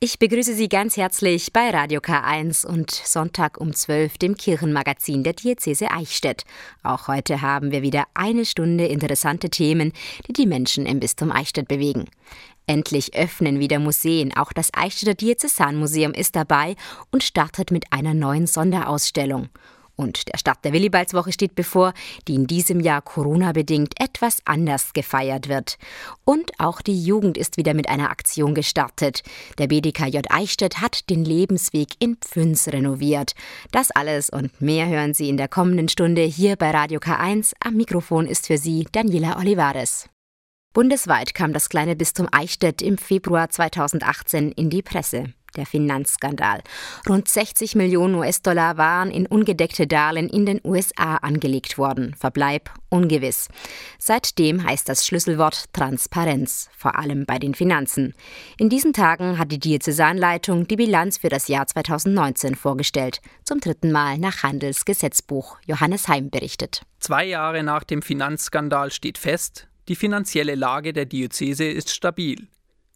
Ich begrüße Sie ganz herzlich bei Radio K1 und Sonntag um 12 dem Kirchenmagazin der Diözese Eichstätt. Auch heute haben wir wieder eine Stunde interessante Themen, die die Menschen im Bistum Eichstätt bewegen. Endlich öffnen wieder Museen. Auch das Eichstätter Diözesanmuseum ist dabei und startet mit einer neuen Sonderausstellung. Und der Start der Willibaldswoche steht bevor, die in diesem Jahr Corona-bedingt etwas anders gefeiert wird. Und auch die Jugend ist wieder mit einer Aktion gestartet. Der BDKJ Eichstätt hat den Lebensweg in Pfünz renoviert. Das alles und mehr hören Sie in der kommenden Stunde hier bei Radio K1. Am Mikrofon ist für Sie Daniela Olivares. Bundesweit kam das kleine Bistum Eichstätt im Februar 2018 in die Presse der Finanzskandal. Rund 60 Millionen US-Dollar waren in ungedeckte Darlehen in den USA angelegt worden. Verbleib ungewiss. Seitdem heißt das Schlüsselwort Transparenz, vor allem bei den Finanzen. In diesen Tagen hat die Diözesanleitung die Bilanz für das Jahr 2019 vorgestellt. Zum dritten Mal nach Handelsgesetzbuch. Johannes Heim berichtet. Zwei Jahre nach dem Finanzskandal steht fest, die finanzielle Lage der Diözese ist stabil.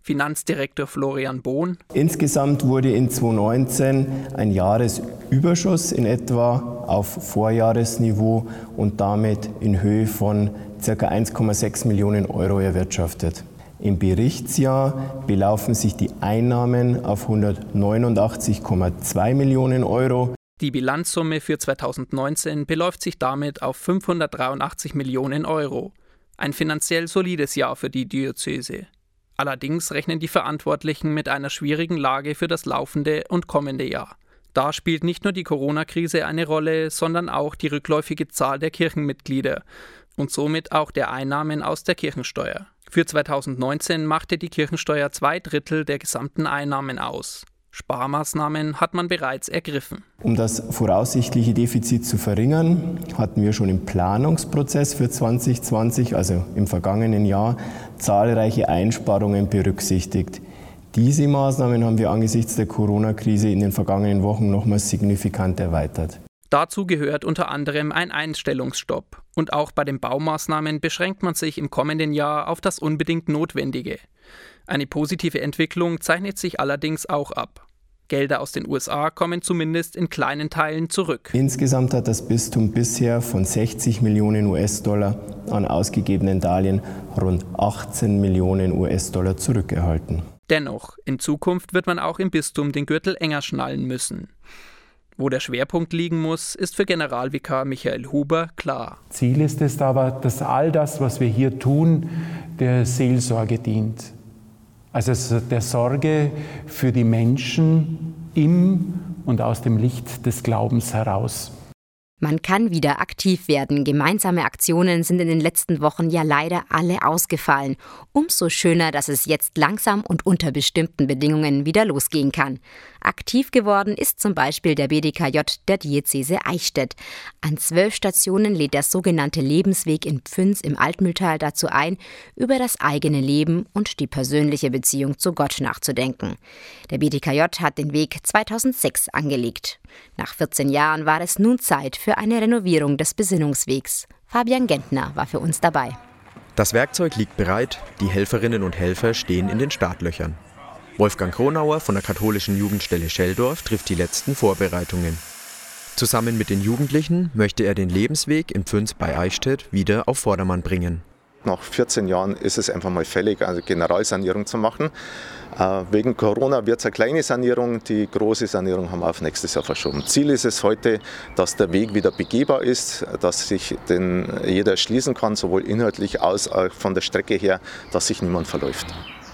Finanzdirektor Florian Bohn. Insgesamt wurde in 2019 ein Jahresüberschuss in etwa auf Vorjahresniveau und damit in Höhe von ca. 1,6 Millionen Euro erwirtschaftet. Im Berichtsjahr belaufen sich die Einnahmen auf 189,2 Millionen Euro. Die Bilanzsumme für 2019 beläuft sich damit auf 583 Millionen Euro. Ein finanziell solides Jahr für die Diözese. Allerdings rechnen die Verantwortlichen mit einer schwierigen Lage für das laufende und kommende Jahr. Da spielt nicht nur die Corona-Krise eine Rolle, sondern auch die rückläufige Zahl der Kirchenmitglieder und somit auch der Einnahmen aus der Kirchensteuer. Für 2019 machte die Kirchensteuer zwei Drittel der gesamten Einnahmen aus. Sparmaßnahmen hat man bereits ergriffen. Um das voraussichtliche Defizit zu verringern, hatten wir schon im Planungsprozess für 2020, also im vergangenen Jahr, zahlreiche Einsparungen berücksichtigt. Diese Maßnahmen haben wir angesichts der Corona-Krise in den vergangenen Wochen nochmals signifikant erweitert. Dazu gehört unter anderem ein Einstellungsstopp. Und auch bei den Baumaßnahmen beschränkt man sich im kommenden Jahr auf das unbedingt Notwendige. Eine positive Entwicklung zeichnet sich allerdings auch ab. Gelder aus den USA kommen zumindest in kleinen Teilen zurück. Insgesamt hat das Bistum bisher von 60 Millionen US-Dollar an ausgegebenen Darlehen rund 18 Millionen US-Dollar zurückerhalten. Dennoch, in Zukunft wird man auch im Bistum den Gürtel enger schnallen müssen. Wo der Schwerpunkt liegen muss, ist für Generalvikar Michael Huber klar. Ziel ist es aber, dass all das, was wir hier tun, der Seelsorge dient also der Sorge für die Menschen im und aus dem Licht des Glaubens heraus. Man kann wieder aktiv werden. Gemeinsame Aktionen sind in den letzten Wochen ja leider alle ausgefallen. Umso schöner, dass es jetzt langsam und unter bestimmten Bedingungen wieder losgehen kann. Aktiv geworden ist zum Beispiel der BDKJ der Diözese Eichstätt. An zwölf Stationen lädt der sogenannte Lebensweg in Pfünz im Altmühltal dazu ein, über das eigene Leben und die persönliche Beziehung zu Gott nachzudenken. Der BDKJ hat den Weg 2006 angelegt. Nach 14 Jahren war es nun Zeit für eine Renovierung des Besinnungswegs. Fabian Gentner war für uns dabei. Das Werkzeug liegt bereit, die Helferinnen und Helfer stehen in den Startlöchern. Wolfgang Kronauer von der katholischen Jugendstelle Scheldorf trifft die letzten Vorbereitungen. Zusammen mit den Jugendlichen möchte er den Lebensweg in Pfünz bei Eichstätt wieder auf Vordermann bringen. Nach 14 Jahren ist es einfach mal fällig, eine Generalsanierung zu machen. Äh, wegen Corona wird es eine kleine Sanierung, die große Sanierung haben wir auf nächstes Jahr verschoben. Ziel ist es heute, dass der Weg wieder begehbar ist, dass sich den jeder schließen kann, sowohl inhaltlich als auch von der Strecke her, dass sich niemand verläuft.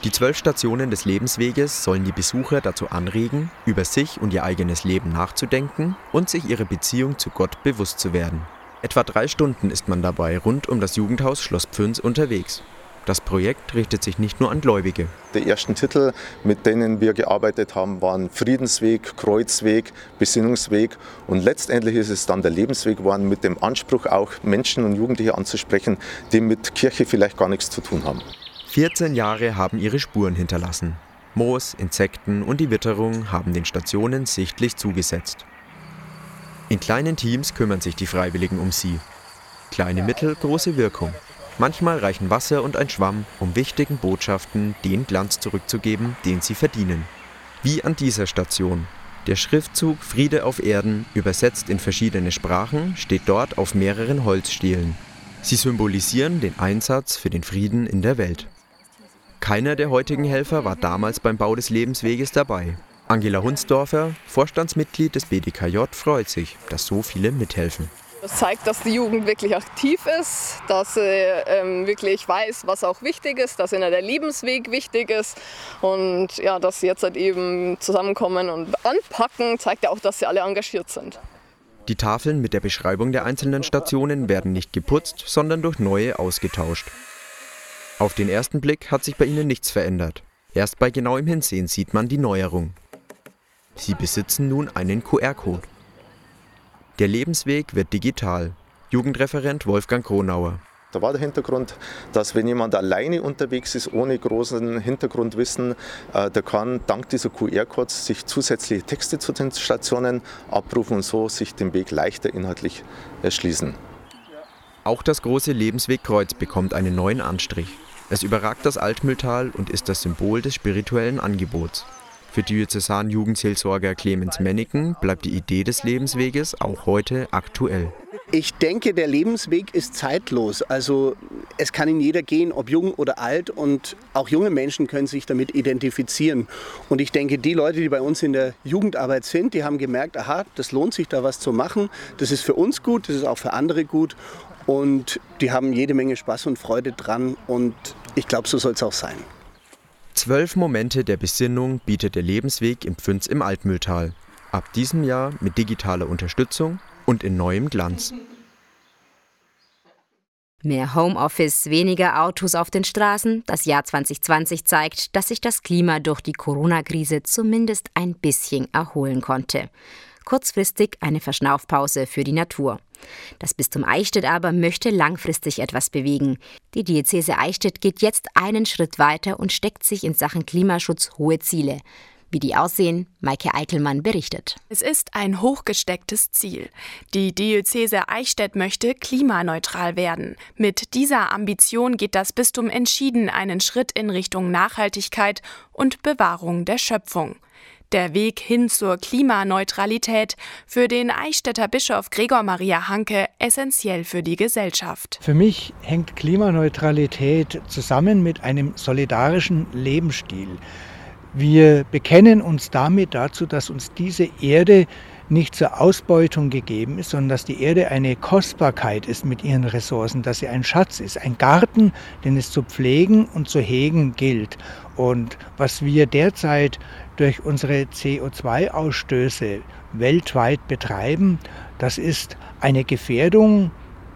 Die zwölf Stationen des Lebensweges sollen die Besucher dazu anregen, über sich und ihr eigenes Leben nachzudenken und sich ihre Beziehung zu Gott bewusst zu werden. Etwa drei Stunden ist man dabei rund um das Jugendhaus Schloss Pfünz unterwegs. Das Projekt richtet sich nicht nur an Gläubige. Die ersten Titel, mit denen wir gearbeitet haben, waren Friedensweg, Kreuzweg, Besinnungsweg und letztendlich ist es dann der Lebensweg geworden mit dem Anspruch auch Menschen und Jugendliche anzusprechen, die mit Kirche vielleicht gar nichts zu tun haben. 14 Jahre haben ihre Spuren hinterlassen. Moos, Insekten und die Witterung haben den Stationen sichtlich zugesetzt. In kleinen Teams kümmern sich die Freiwilligen um sie. Kleine Mittel, große Wirkung. Manchmal reichen Wasser und ein Schwamm, um wichtigen Botschaften den Glanz zurückzugeben, den sie verdienen. Wie an dieser Station. Der Schriftzug Friede auf Erden, übersetzt in verschiedene Sprachen, steht dort auf mehreren Holzstielen. Sie symbolisieren den Einsatz für den Frieden in der Welt. Keiner der heutigen Helfer war damals beim Bau des Lebensweges dabei. Angela Hunsdorfer, Vorstandsmitglied des BDKJ, freut sich, dass so viele mithelfen. Das zeigt, dass die Jugend wirklich aktiv ist, dass sie ähm, wirklich weiß, was auch wichtig ist, dass ihnen der Lebensweg wichtig ist und ja, dass sie jetzt halt eben zusammenkommen und anpacken, zeigt ja auch, dass sie alle engagiert sind. Die Tafeln mit der Beschreibung der einzelnen Stationen werden nicht geputzt, sondern durch neue ausgetauscht. Auf den ersten Blick hat sich bei ihnen nichts verändert. Erst bei genauem Hinsehen sieht man die Neuerung. Sie besitzen nun einen QR-Code. Der Lebensweg wird digital. Jugendreferent Wolfgang Kronauer. Da war der Hintergrund, dass wenn jemand alleine unterwegs ist, ohne großen Hintergrundwissen, äh, der kann dank dieser QR-Codes sich zusätzliche Texte zu den Stationen abrufen und so sich den Weg leichter inhaltlich erschließen. Auch das große Lebenswegkreuz bekommt einen neuen Anstrich. Es überragt das Altmühltal und ist das Symbol des spirituellen Angebots. Für Diözesan-Jugendseelsorger Clemens Menneken bleibt die Idee des Lebensweges auch heute aktuell. Ich denke, der Lebensweg ist zeitlos. Also es kann in jeder gehen, ob jung oder alt. Und auch junge Menschen können sich damit identifizieren. Und ich denke, die Leute, die bei uns in der Jugendarbeit sind, die haben gemerkt, aha, das lohnt sich da was zu machen. Das ist für uns gut, das ist auch für andere gut. Und die haben jede Menge Spaß und Freude dran. Und ich glaube, so soll es auch sein. Zwölf Momente der Besinnung bietet der Lebensweg im Pfünz im Altmühltal. Ab diesem Jahr mit digitaler Unterstützung und in neuem Glanz. Mehr Homeoffice, weniger Autos auf den Straßen. Das Jahr 2020 zeigt, dass sich das Klima durch die Corona-Krise zumindest ein bisschen erholen konnte. Kurzfristig eine Verschnaufpause für die Natur. Das Bistum Eichstätt aber möchte langfristig etwas bewegen. Die Diözese Eichstätt geht jetzt einen Schritt weiter und steckt sich in Sachen Klimaschutz hohe Ziele. Wie die aussehen, Maike Eichelmann berichtet. Es ist ein hochgestecktes Ziel. Die Diözese Eichstätt möchte klimaneutral werden. Mit dieser Ambition geht das Bistum entschieden einen Schritt in Richtung Nachhaltigkeit und Bewahrung der Schöpfung. Der Weg hin zur Klimaneutralität für den Eichstätter Bischof Gregor Maria Hanke essentiell für die Gesellschaft. Für mich hängt Klimaneutralität zusammen mit einem solidarischen Lebensstil. Wir bekennen uns damit dazu, dass uns diese Erde nicht zur Ausbeutung gegeben ist, sondern dass die Erde eine Kostbarkeit ist mit ihren Ressourcen, dass sie ein Schatz ist, ein Garten, den es zu pflegen und zu hegen gilt. Und was wir derzeit durch unsere CO2-Ausstöße weltweit betreiben, das ist eine Gefährdung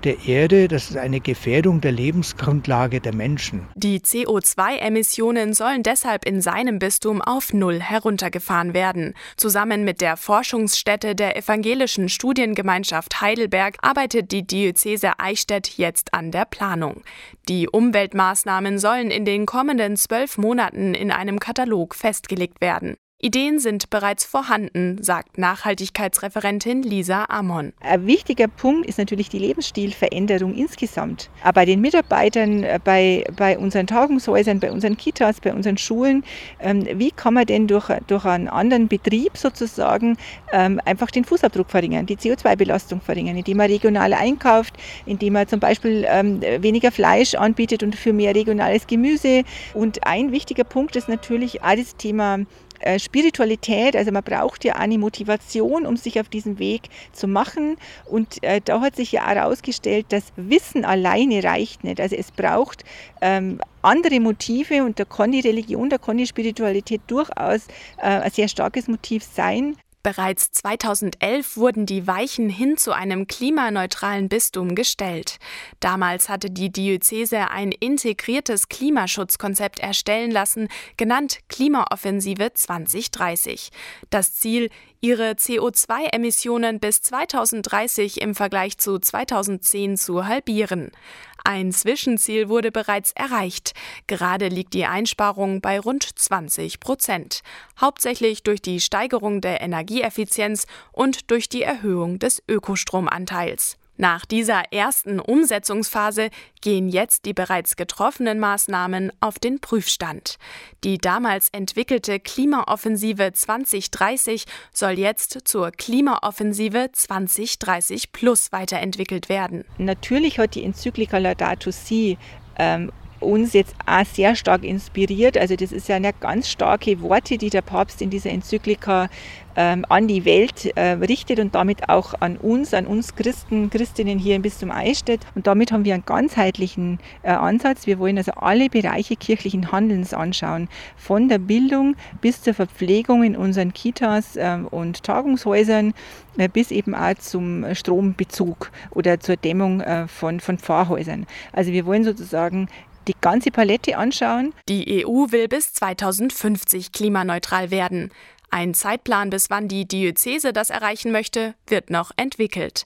der Erde, das ist eine Gefährdung der Lebensgrundlage der Menschen. Die CO2-Emissionen sollen deshalb in seinem Bistum auf Null heruntergefahren werden. Zusammen mit der Forschungsstätte der Evangelischen Studiengemeinschaft Heidelberg arbeitet die Diözese Eichstätt jetzt an der Planung. Die Umweltmaßnahmen sollen in den kommenden zwölf Monaten in einem Katalog festgelegt werden. Ideen sind bereits vorhanden, sagt Nachhaltigkeitsreferentin Lisa Amon. Ein wichtiger Punkt ist natürlich die Lebensstilveränderung insgesamt. Aber bei den Mitarbeitern, äh, bei, bei unseren Tagungshäusern, bei unseren Kitas, bei unseren Schulen, ähm, wie kann man denn durch, durch einen anderen Betrieb sozusagen ähm, einfach den Fußabdruck verringern, die CO2-Belastung verringern, indem man regional einkauft, indem man zum Beispiel ähm, weniger Fleisch anbietet und für mehr regionales Gemüse. Und ein wichtiger Punkt ist natürlich auch das Thema äh, Spiritualität, also man braucht ja eine Motivation, um sich auf diesen Weg zu machen. Und äh, da hat sich ja herausgestellt, dass Wissen alleine reicht nicht. Also es braucht ähm, andere Motive und da kann die Religion, da kann die Spiritualität durchaus äh, ein sehr starkes Motiv sein. Bereits 2011 wurden die Weichen hin zu einem klimaneutralen Bistum gestellt. Damals hatte die Diözese ein integriertes Klimaschutzkonzept erstellen lassen, genannt Klimaoffensive 2030. Das Ziel, ihre CO2-Emissionen bis 2030 im Vergleich zu 2010 zu halbieren. Ein Zwischenziel wurde bereits erreicht. Gerade liegt die Einsparung bei rund 20 Prozent. Hauptsächlich durch die Steigerung der Energieeffizienz und durch die Erhöhung des Ökostromanteils. Nach dieser ersten Umsetzungsphase gehen jetzt die bereits getroffenen Maßnahmen auf den Prüfstand. Die damals entwickelte Klimaoffensive 2030 soll jetzt zur Klimaoffensive 2030 Plus weiterentwickelt werden. Natürlich hat die Enzyklika Laudato Si ähm, uns jetzt auch sehr stark inspiriert. Also das ist ja eine ganz starke Worte, die der Papst in dieser Enzyklika ähm, an die Welt äh, richtet und damit auch an uns, an uns Christen, Christinnen hier im Bistum Eichstätt. Und damit haben wir einen ganzheitlichen äh, Ansatz. Wir wollen also alle Bereiche kirchlichen Handelns anschauen, von der Bildung bis zur Verpflegung in unseren Kitas äh, und Tagungshäusern äh, bis eben auch zum Strombezug oder zur Dämmung äh, von, von Pfarrhäusern. Also wir wollen sozusagen die ganze Palette anschauen. Die EU will bis 2050 klimaneutral werden. Ein Zeitplan, bis wann die Diözese das erreichen möchte, wird noch entwickelt.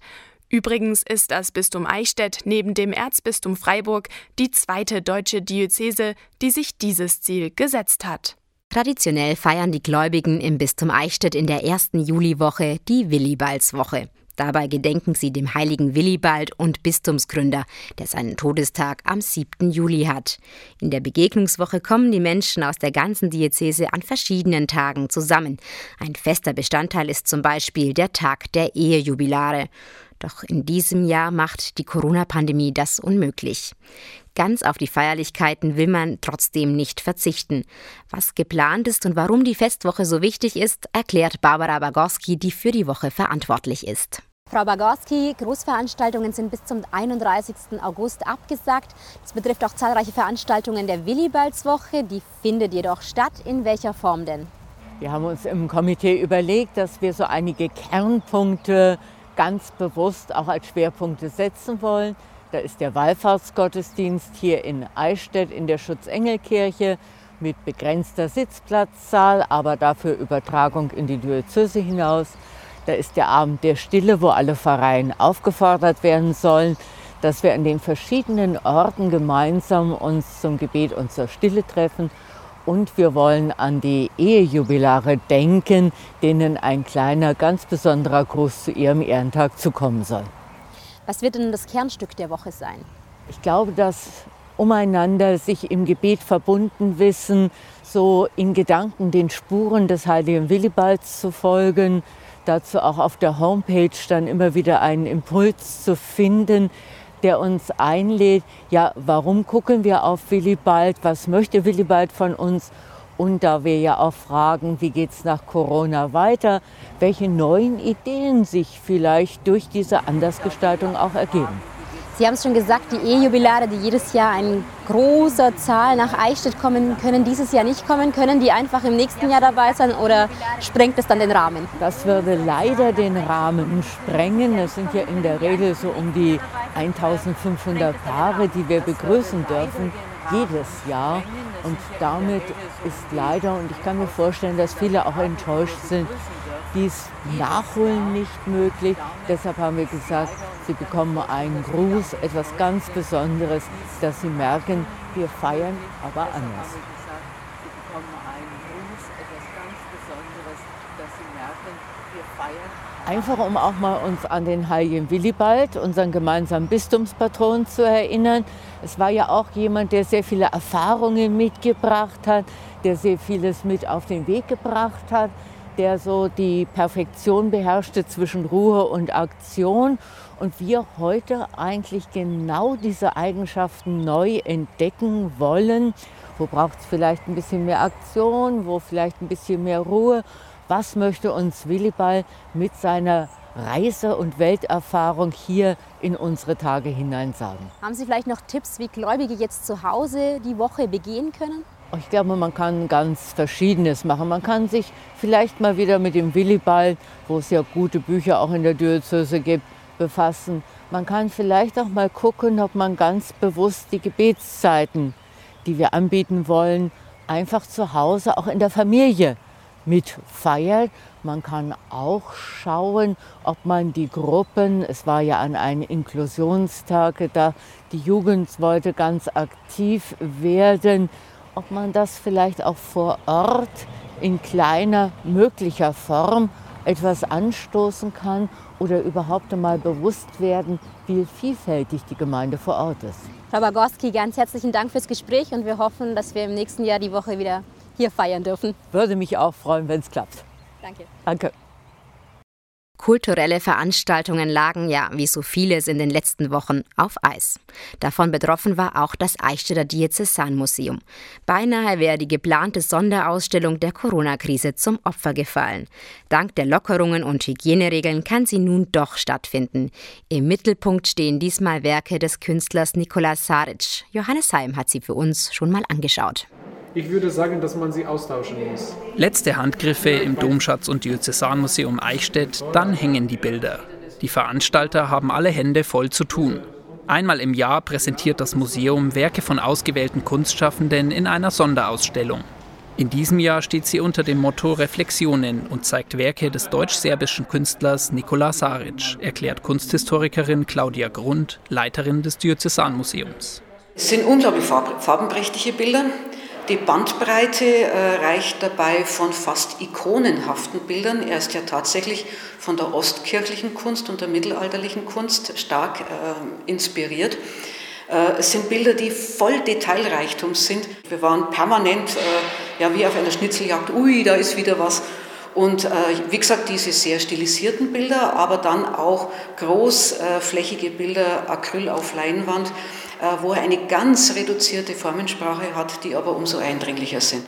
Übrigens ist das Bistum Eichstätt neben dem Erzbistum Freiburg die zweite deutsche Diözese, die sich dieses Ziel gesetzt hat. Traditionell feiern die Gläubigen im Bistum Eichstätt in der ersten Juliwoche die Willibaldswoche. Dabei gedenken sie dem heiligen Willibald und Bistumsgründer, der seinen Todestag am 7. Juli hat. In der Begegnungswoche kommen die Menschen aus der ganzen Diözese an verschiedenen Tagen zusammen. Ein fester Bestandteil ist zum Beispiel der Tag der Ehejubilare. Doch in diesem Jahr macht die Corona-Pandemie das unmöglich. Ganz auf die Feierlichkeiten will man trotzdem nicht verzichten. Was geplant ist und warum die Festwoche so wichtig ist, erklärt Barbara Bagorski, die für die Woche verantwortlich ist. Frau Bagorski, Großveranstaltungen sind bis zum 31. August abgesagt. Das betrifft auch zahlreiche Veranstaltungen der Willibaldswoche. Die findet jedoch statt. In welcher Form denn? Wir haben uns im Komitee überlegt, dass wir so einige Kernpunkte ganz bewusst auch als Schwerpunkte setzen wollen. Da ist der Wallfahrtsgottesdienst hier in Eichstätt in der Schutzengelkirche mit begrenzter Sitzplatzzahl, aber dafür Übertragung in die Diözese hinaus. Da ist der Abend der Stille, wo alle Pfarreien aufgefordert werden sollen, dass wir an den verschiedenen Orten gemeinsam uns zum Gebet und zur Stille treffen. Und wir wollen an die Ehejubilare denken, denen ein kleiner, ganz besonderer Gruß zu ihrem Ehrentag zukommen soll. Was wird denn das Kernstück der Woche sein? Ich glaube, dass umeinander sich im Gebet verbunden wissen, so in Gedanken den Spuren des heiligen Willibalds zu folgen, dazu auch auf der Homepage dann immer wieder einen Impuls zu finden, der uns einlädt, ja, warum gucken wir auf Willibald, was möchte Willibald von uns? Und da wir ja auch fragen, wie geht es nach Corona weiter, welche neuen Ideen sich vielleicht durch diese Andersgestaltung auch ergeben. Sie haben es schon gesagt, die E-Jubilare, die jedes Jahr in großer Zahl nach Eichstätt kommen, können dieses Jahr nicht kommen. Können die einfach im nächsten Jahr dabei sein oder sprengt es dann den Rahmen? Das würde leider den Rahmen sprengen. Es sind ja in der Regel so um die 1500 Paare, die wir begrüßen dürfen, jedes Jahr. Und damit ist leider, und ich kann mir vorstellen, dass viele auch enttäuscht sind, dies Nachholen nicht möglich. Deshalb haben wir gesagt, Sie bekommen einen Gruß, etwas ganz Besonderes, dass Sie merken, wir feiern aber anders. Einfach um auch mal uns an den heiligen Willibald, unseren gemeinsamen Bistumspatron, zu erinnern. Es war ja auch jemand, der sehr viele Erfahrungen mitgebracht hat, der sehr vieles mit auf den Weg gebracht hat, der so die Perfektion beherrschte zwischen Ruhe und Aktion und wir heute eigentlich genau diese Eigenschaften neu entdecken wollen. Wo braucht es vielleicht ein bisschen mehr Aktion, wo vielleicht ein bisschen mehr Ruhe? Was möchte uns Willibald mit seiner Reise- und Welterfahrung hier in unsere Tage hinein sagen? Haben Sie vielleicht noch Tipps, wie Gläubige jetzt zu Hause die Woche begehen können? Ich glaube, man kann ganz Verschiedenes machen. Man kann sich vielleicht mal wieder mit dem Willibald, wo es ja gute Bücher auch in der Diözese gibt, befassen. Man kann vielleicht auch mal gucken, ob man ganz bewusst die Gebetszeiten, die wir anbieten wollen, einfach zu Hause, auch in der Familie mitfeiert. Man kann auch schauen, ob man die Gruppen, es war ja an einem Inklusionstag da, die Jugend wollte ganz aktiv werden, ob man das vielleicht auch vor Ort in kleiner möglicher Form etwas anstoßen kann oder überhaupt einmal bewusst werden, wie vielfältig die Gemeinde vor Ort ist. Frau Bagorski, ganz herzlichen Dank fürs Gespräch und wir hoffen, dass wir im nächsten Jahr die Woche wieder hier feiern dürfen. Würde mich auch freuen, wenn es klappt. Danke. Danke. Kulturelle Veranstaltungen lagen ja, wie so vieles in den letzten Wochen, auf Eis. Davon betroffen war auch das Eichstätter Diözesanmuseum. Beinahe wäre die geplante Sonderausstellung der Corona-Krise zum Opfer gefallen. Dank der Lockerungen und Hygieneregeln kann sie nun doch stattfinden. Im Mittelpunkt stehen diesmal Werke des Künstlers Nikolaus Saric. Johannes Heim hat sie für uns schon mal angeschaut. Ich würde sagen, dass man sie austauschen muss. Letzte Handgriffe im Domschatz- und Diözesanmuseum Eichstätt, dann hängen die Bilder. Die Veranstalter haben alle Hände voll zu tun. Einmal im Jahr präsentiert das Museum Werke von ausgewählten Kunstschaffenden in einer Sonderausstellung. In diesem Jahr steht sie unter dem Motto Reflexionen und zeigt Werke des deutsch-serbischen Künstlers Nikola Saric, erklärt Kunsthistorikerin Claudia Grund, Leiterin des Diözesanmuseums. Es sind unglaublich farbenprächtige Bilder. Die Bandbreite äh, reicht dabei von fast ikonenhaften Bildern. Er ist ja tatsächlich von der ostkirchlichen Kunst und der mittelalterlichen Kunst stark äh, inspiriert. Äh, es sind Bilder, die voll Detailreichtum sind. Wir waren permanent äh, ja, wie auf einer Schnitzeljagd, ui, da ist wieder was. Und äh, wie gesagt, diese sehr stilisierten Bilder, aber dann auch großflächige Bilder, Acryl auf Leinwand, äh, wo er eine ganz reduzierte Formensprache hat, die aber umso eindringlicher sind.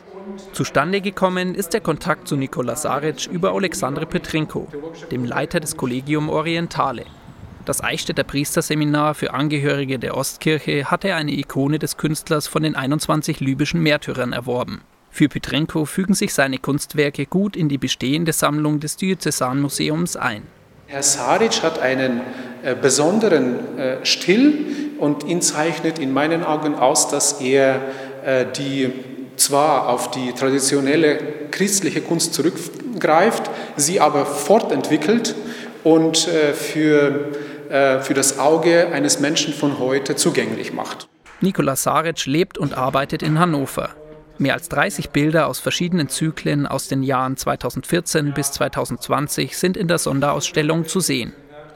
Zustande gekommen ist der Kontakt zu Nikola Saric über Alexandre Petrenko, dem Leiter des Collegium Orientale. Das Eichstätter Priesterseminar für Angehörige der Ostkirche hatte eine Ikone des Künstlers von den 21 libyschen Märtyrern erworben. Für Petrenko fügen sich seine Kunstwerke gut in die bestehende Sammlung des Diözesanmuseums ein. Herr Saric hat einen äh, besonderen äh, Stil und ihn zeichnet in meinen Augen aus, dass er äh, die zwar auf die traditionelle christliche Kunst zurückgreift, sie aber fortentwickelt und äh, für, für das Auge eines Menschen von heute zugänglich macht. Nikola Saric lebt und arbeitet in Hannover. Mehr als 30 Bilder aus verschiedenen Zyklen aus den Jahren 2014 bis 2020 sind in der Sonderausstellung zu sehen.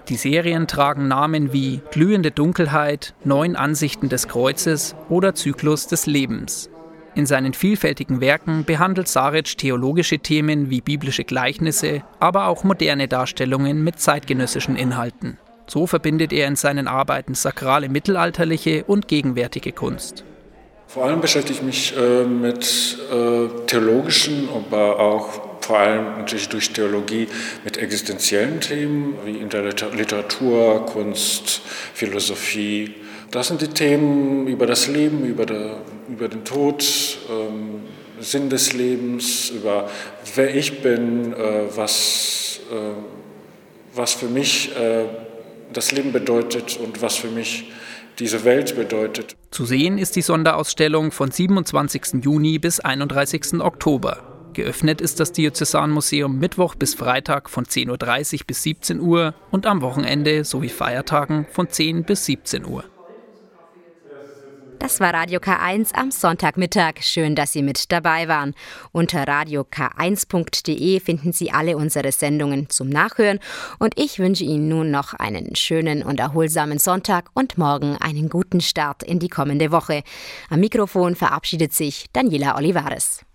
Die Serien tragen Namen wie Glühende Dunkelheit, Neun Ansichten des Kreuzes oder Zyklus des Lebens. In seinen vielfältigen Werken behandelt Saric theologische Themen wie biblische Gleichnisse, aber auch moderne Darstellungen mit zeitgenössischen Inhalten. So verbindet er in seinen Arbeiten sakrale mittelalterliche und gegenwärtige Kunst. Vor allem beschäftige ich mich äh, mit äh, theologischen, aber auch vor allem natürlich durch Theologie mit existenziellen Themen wie in der Literatur, Kunst, Philosophie. Das sind die Themen über das Leben, über, der, über den Tod, ähm, Sinn des Lebens, über wer ich bin, äh, was, äh, was für mich äh, das Leben bedeutet und was für mich diese Welt bedeutet. Zu sehen ist die Sonderausstellung von 27. Juni bis 31. Oktober. Geöffnet ist das Diözesanmuseum Mittwoch bis Freitag von 10.30 Uhr bis 17 Uhr und am Wochenende sowie Feiertagen von 10 bis 17 Uhr. Das war Radio K1 am Sonntagmittag. Schön, dass Sie mit dabei waren. Unter radiok1.de finden Sie alle unsere Sendungen zum Nachhören. Und ich wünsche Ihnen nun noch einen schönen und erholsamen Sonntag und morgen einen guten Start in die kommende Woche. Am Mikrofon verabschiedet sich Daniela Olivares.